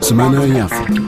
Semana em África.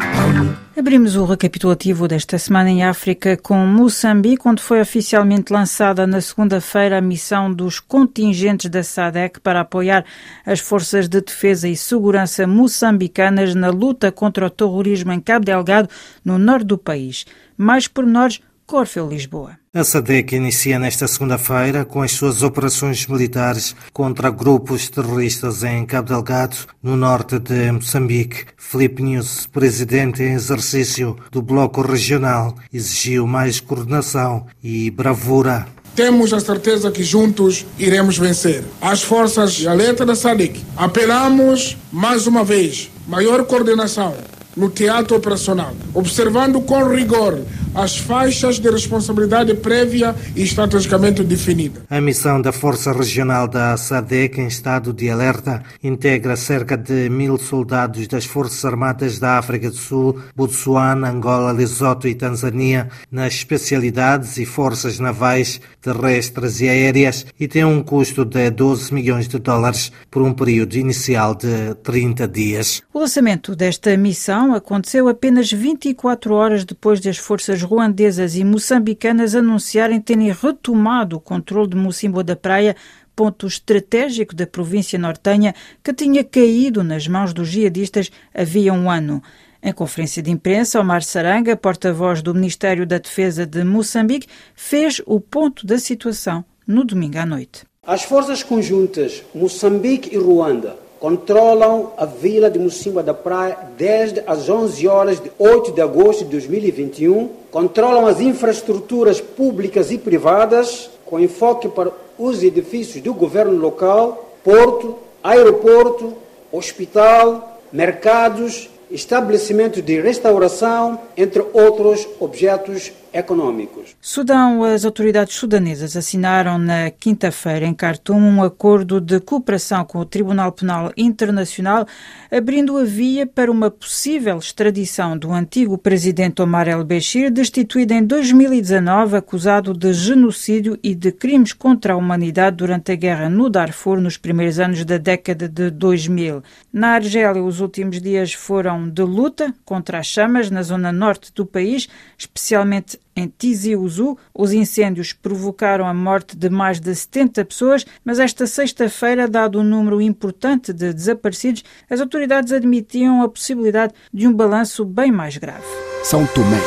Abrimos o recapitulativo desta semana em África com Moçambique, onde foi oficialmente lançada na segunda-feira a missão dos contingentes da SADEC para apoiar as forças de defesa e segurança moçambicanas na luta contra o terrorismo em Cabo Delgado, no norte do país. Mais pormenores Corfeu Lisboa. A SADEC inicia nesta segunda-feira com as suas operações militares contra grupos terroristas em Cabo Delgado, no norte de Moçambique. Felipe News, presidente em exercício do Bloco Regional, exigiu mais coordenação e bravura temos a certeza que juntos iremos vencer. As forças de alerta da SADC, apelamos mais uma vez, maior coordenação no teatro operacional, observando com rigor as faixas de responsabilidade prévia e estrategicamente definida. A missão da Força Regional da SADEC em estado de alerta integra cerca de mil soldados das Forças Armadas da África do Sul, Botsuana, Angola, Lesoto e Tanzânia nas especialidades e forças navais, terrestres e aéreas e tem um custo de 12 milhões de dólares por um período inicial de 30 dias. O lançamento desta missão aconteceu apenas 24 horas depois das forças ruandesas e moçambicanas anunciarem terem retomado o controle de Mocimboa da Praia, ponto estratégico da província nortenha que tinha caído nas mãos dos jihadistas havia um ano. Em conferência de imprensa, Omar Saranga, porta-voz do Ministério da Defesa de Moçambique, fez o ponto da situação no domingo à noite. As forças conjuntas Moçambique e Ruanda controlam a vila de Mocimboa da Praia desde as 11 horas de 8 de agosto de 2021, controlam as infraestruturas públicas e privadas com enfoque para os edifícios do governo local, porto, aeroporto, hospital, mercados, estabelecimento de restauração, entre outros objetos econômicos. Sudão, as autoridades sudanesas assinaram na quinta-feira em Khartoum um acordo de cooperação com o Tribunal Penal Internacional, abrindo a via para uma possível extradição do antigo presidente Omar el-Bashir, destituído em 2019, acusado de genocídio e de crimes contra a humanidade durante a guerra no Darfur nos primeiros anos da década de 2000. Na Argélia, os últimos dias foram de luta contra as chamas na zona norte do país, especialmente em Tizi Ouzou, os incêndios provocaram a morte de mais de 70 pessoas, mas esta sexta-feira, dado um número importante de desaparecidos, as autoridades admitiam a possibilidade de um balanço bem mais grave. São Tomé,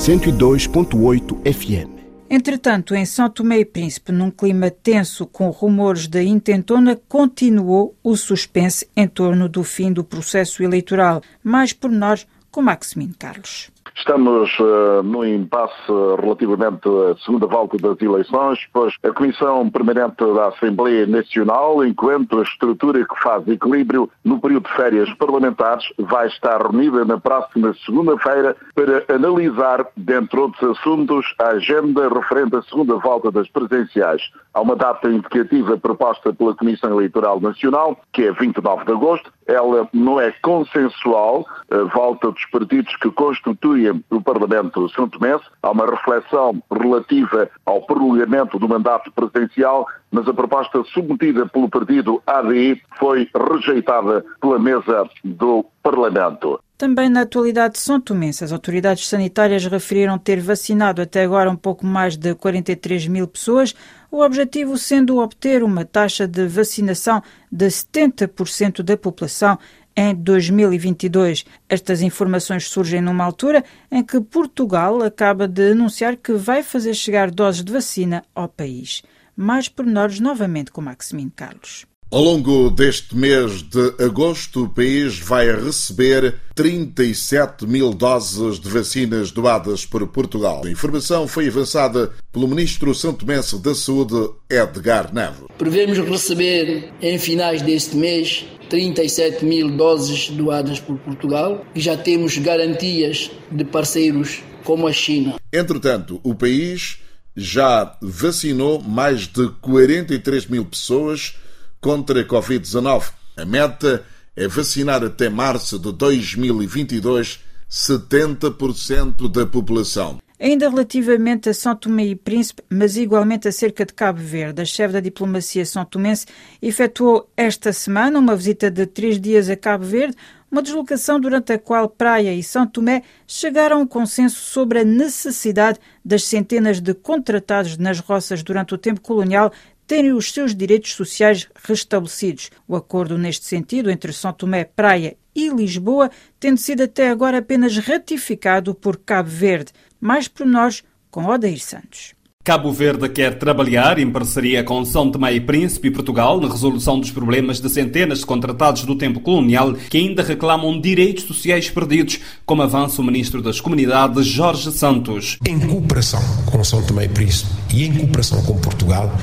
102.8 FM. Entretanto, em São Tomé e Príncipe, num clima tenso com rumores de intentona, continuou o suspense em torno do fim do processo eleitoral. Mais pormenores com Maximino Carlos. Estamos uh, no impasse relativamente à segunda volta das eleições, pois a Comissão Permanente da Assembleia Nacional, enquanto a estrutura que faz equilíbrio no período de férias parlamentares, vai estar reunida na próxima segunda-feira para analisar, dentre outros assuntos, a agenda referente à segunda volta das presenciais. Há uma data indicativa proposta pela Comissão Eleitoral Nacional, que é 29 de agosto. Ela não é consensual, a volta dos partidos que constituem do Parlamento São Tomé. Há uma reflexão relativa ao prolongamento do mandato presidencial, mas a proposta submetida pelo partido ADI foi rejeitada pela mesa do Parlamento. Também na atualidade de São Tomense, as autoridades sanitárias referiram ter vacinado até agora um pouco mais de 43 mil pessoas, o objetivo sendo obter uma taxa de vacinação de 70% da população em 2022. Estas informações surgem numa altura em que Portugal acaba de anunciar que vai fazer chegar doses de vacina ao país. Mais pormenores novamente com Maximino Carlos. Ao longo deste mês de agosto, o país vai receber 37 mil doses de vacinas doadas por Portugal. A informação foi avançada pelo ministro santomense da Saúde, Edgar Neves. Prevemos receber, em finais deste mês, 37 mil doses doadas por Portugal e já temos garantias de parceiros como a China. Entretanto, o país já vacinou mais de 43 mil pessoas contra a Covid-19. A meta é vacinar até março de 2022 70% da população. Ainda relativamente a São Tomé e Príncipe, mas igualmente acerca de Cabo Verde, a chefe da diplomacia são tomense efetuou esta semana uma visita de três dias a Cabo Verde, uma deslocação durante a qual Praia e São Tomé chegaram a um consenso sobre a necessidade das centenas de contratados nas roças durante o tempo colonial terem os seus direitos sociais restabelecidos. O acordo neste sentido entre São Tomé, Praia e Lisboa, tendo sido até agora apenas ratificado por Cabo Verde. Mais pormenores com Odair Santos. Cabo Verde quer trabalhar em parceria com São Tomé e Príncipe e Portugal na resolução dos problemas de centenas de contratados do tempo colonial que ainda reclamam direitos sociais perdidos, como avança o Ministro das Comunidades, Jorge Santos. Em cooperação com São Tomé e Príncipe e em cooperação com Portugal,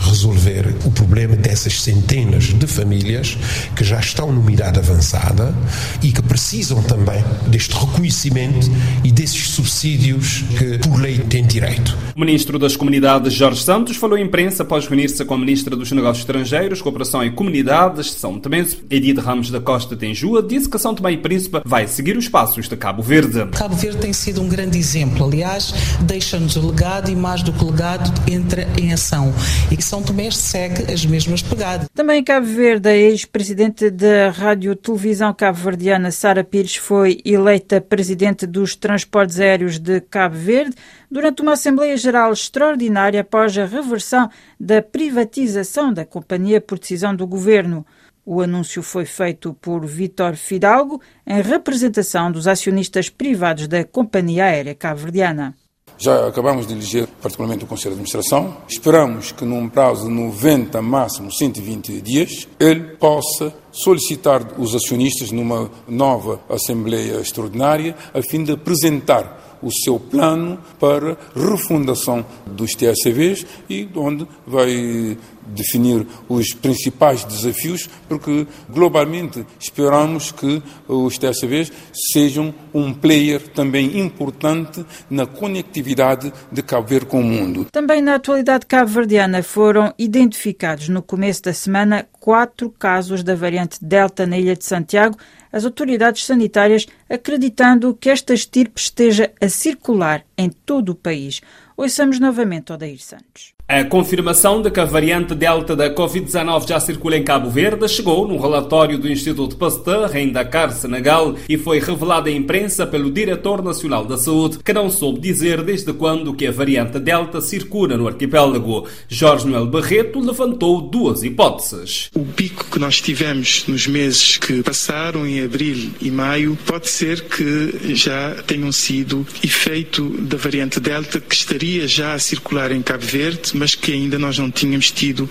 resolver o problema dessas centenas de famílias que já estão numa idade avançada e que precisam também deste reconhecimento e desses subsídios que por lei têm direito. Ministro das Comunidades, Jorge Santos, falou à imprensa após reunir-se com a Ministra dos Negócios Estrangeiros, Cooperação e Comunidades, São Tomé, Edith Ramos da Costa Tenjua, disse que São Tomé e Príncipe vai seguir os passos de Cabo Verde. Cabo Verde tem sido um grande exemplo, aliás, deixa-nos o legado e mais do que o legado entra em ação. E São Tomé segue as mesmas pegadas. Também em Cabo Verde, a ex-presidente da Rádio Televisão Cabo-Verdiana, Sara Pires, foi eleita presidente dos transportes aéreos de Cabo Verde durante uma Assembleia Geral extraordinária após a reversão da privatização da companhia por decisão do governo. O anúncio foi feito por Vítor Fidalgo, em representação dos acionistas privados da companhia aérea cabo-verdiana. Já acabamos de eleger particularmente o Conselho de Administração. Esperamos que num prazo de 90, máximo 120 dias, ele possa solicitar os acionistas numa nova Assembleia Extraordinária a fim de apresentar o seu plano para refundação dos TSCVs e onde vai definir os principais desafios, porque globalmente esperamos que os TSVs sejam um player também importante na conectividade de Cabo Verde com o mundo. Também na atualidade cabo-verdiana foram identificados no começo da semana quatro casos da variante Delta na Ilha de Santiago, as autoridades sanitárias acreditando que esta estirpe esteja a circular em todo o país. Ouçamos novamente Odair Santos. A confirmação de que a variante Delta da Covid-19 já circula em Cabo Verde chegou num relatório do Instituto Pasteur em Dakar, Senegal, e foi revelada à imprensa pelo Diretor Nacional da Saúde, que não soube dizer desde quando que a variante Delta circula no arquipélago. Jorge Noel Barreto levantou duas hipóteses. O pico que nós tivemos nos meses que passaram, em abril e maio, pode ser que já tenham sido efeito da variante Delta que estaria já a circular em Cabo Verde mas que ainda nós não tínhamos tido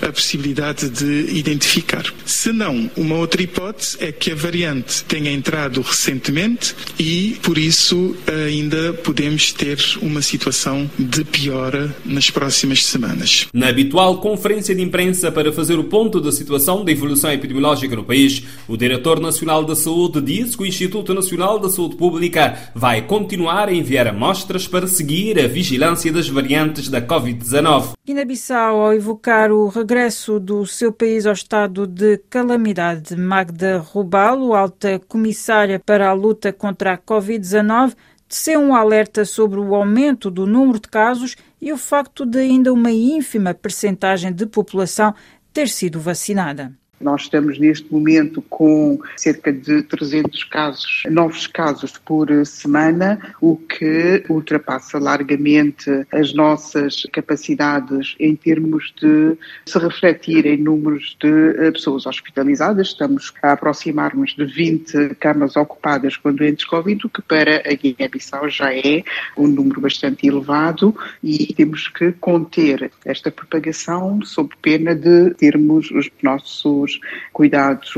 a possibilidade de identificar. Se não, uma outra hipótese é que a variante tenha entrado recentemente e, por isso, ainda podemos ter uma situação de piora nas próximas semanas. Na habitual conferência de imprensa para fazer o ponto da situação da evolução epidemiológica no país, o Diretor Nacional da Saúde disse que o Instituto Nacional da Saúde Pública vai continuar a enviar amostras para seguir a vigilância das variantes da Covid-19. Guiné-Bissau, ao evocar o regresso do seu país ao estado de calamidade, Magda Rubalo, alta comissária para a luta contra a Covid-19, teceu um alerta sobre o aumento do número de casos e o facto de ainda uma ínfima percentagem de população ter sido vacinada. Nós estamos neste momento com cerca de 300 casos, novos casos por semana, o que ultrapassa largamente as nossas capacidades em termos de se refletir em números de eh, pessoas hospitalizadas. Estamos a aproximar-nos de 20 camas ocupadas com doentes Covid, o que para a Guiné-Bissau já é um número bastante elevado e temos que conter esta propagação sob pena de termos os nossos cuidados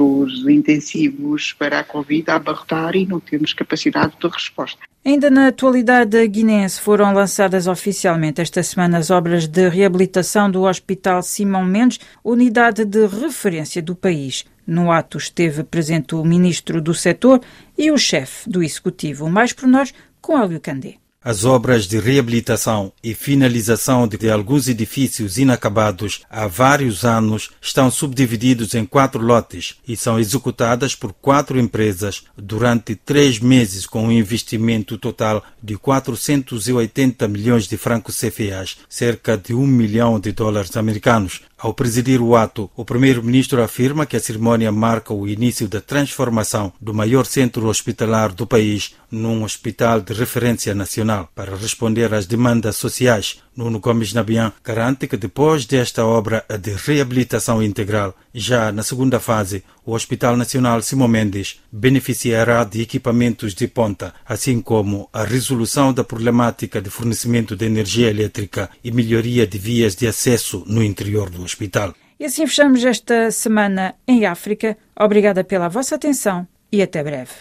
intensivos para a Covid a abarrotar e não temos capacidade de resposta. Ainda na atualidade guinense foram lançadas oficialmente esta semana as obras de reabilitação do Hospital Simão Mendes, unidade de referência do país. No ato esteve presente o ministro do setor e o chefe do executivo. Mais por nós com Hélio Candé. As obras de reabilitação e finalização de alguns edifícios inacabados há vários anos estão subdivididos em quatro lotes e são executadas por quatro empresas durante três meses com um investimento total de 480 milhões de francos CFAs, cerca de um milhão de dólares americanos. Ao presidir o ato, o primeiro-ministro afirma que a cerimônia marca o início da transformação do maior centro hospitalar do país num hospital de referência nacional. Para responder às demandas sociais, Nuno Gomes Nabian garante que depois desta obra de reabilitação integral, já na segunda fase, o Hospital Nacional Simão Mendes beneficiará de equipamentos de ponta, assim como a resolução da problemática de fornecimento de energia elétrica e melhoria de vias de acesso no interior do hospital. E assim fechamos esta semana em África. Obrigada pela vossa atenção e até breve.